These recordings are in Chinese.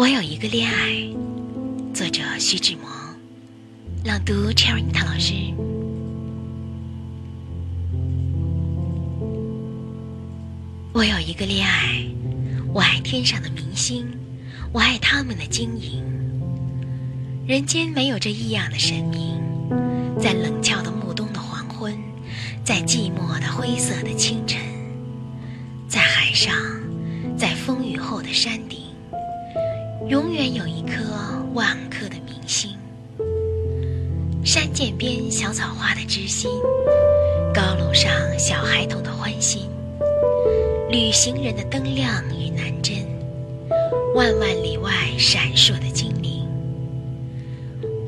我有一个恋爱，作者徐志摩，朗读 Cherry 唐老师。我有一个恋爱，我爱天上的明星，我爱他们的晶莹。人间没有这异样的神明，在冷峭的暮冬的黄昏，在寂寞的灰色的清晨，在海上，在风雨后的山顶。永远有一颗万颗的明星，山涧边小草花的知心，高楼上小孩童的欢心，旅行人的灯亮与南针，万万里外闪烁的精灵。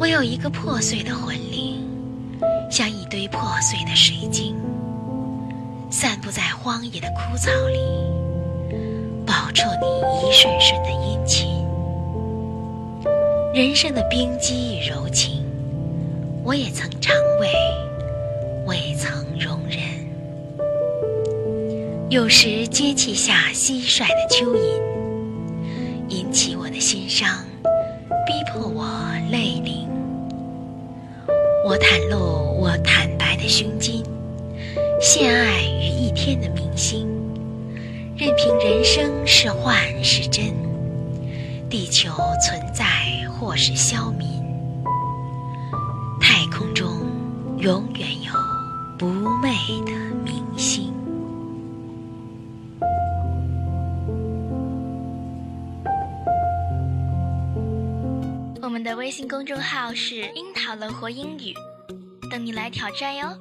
我有一个破碎的魂灵，像一堆破碎的水晶，散布在荒野的枯草里，饱啜你一瞬瞬。人生的冰肌与柔情，我也曾尝味，我也曾容忍。有时接气下蟋蟀的蚯蚓，引起我的心伤，逼迫我泪淋。我袒露我坦白的胸襟，献爱于一天的明星，任凭人生是幻是真，地球存在。或是消泯，太空中永远有不昧的明星。我们的微信公众号是“樱桃乐活英语”，等你来挑战哟。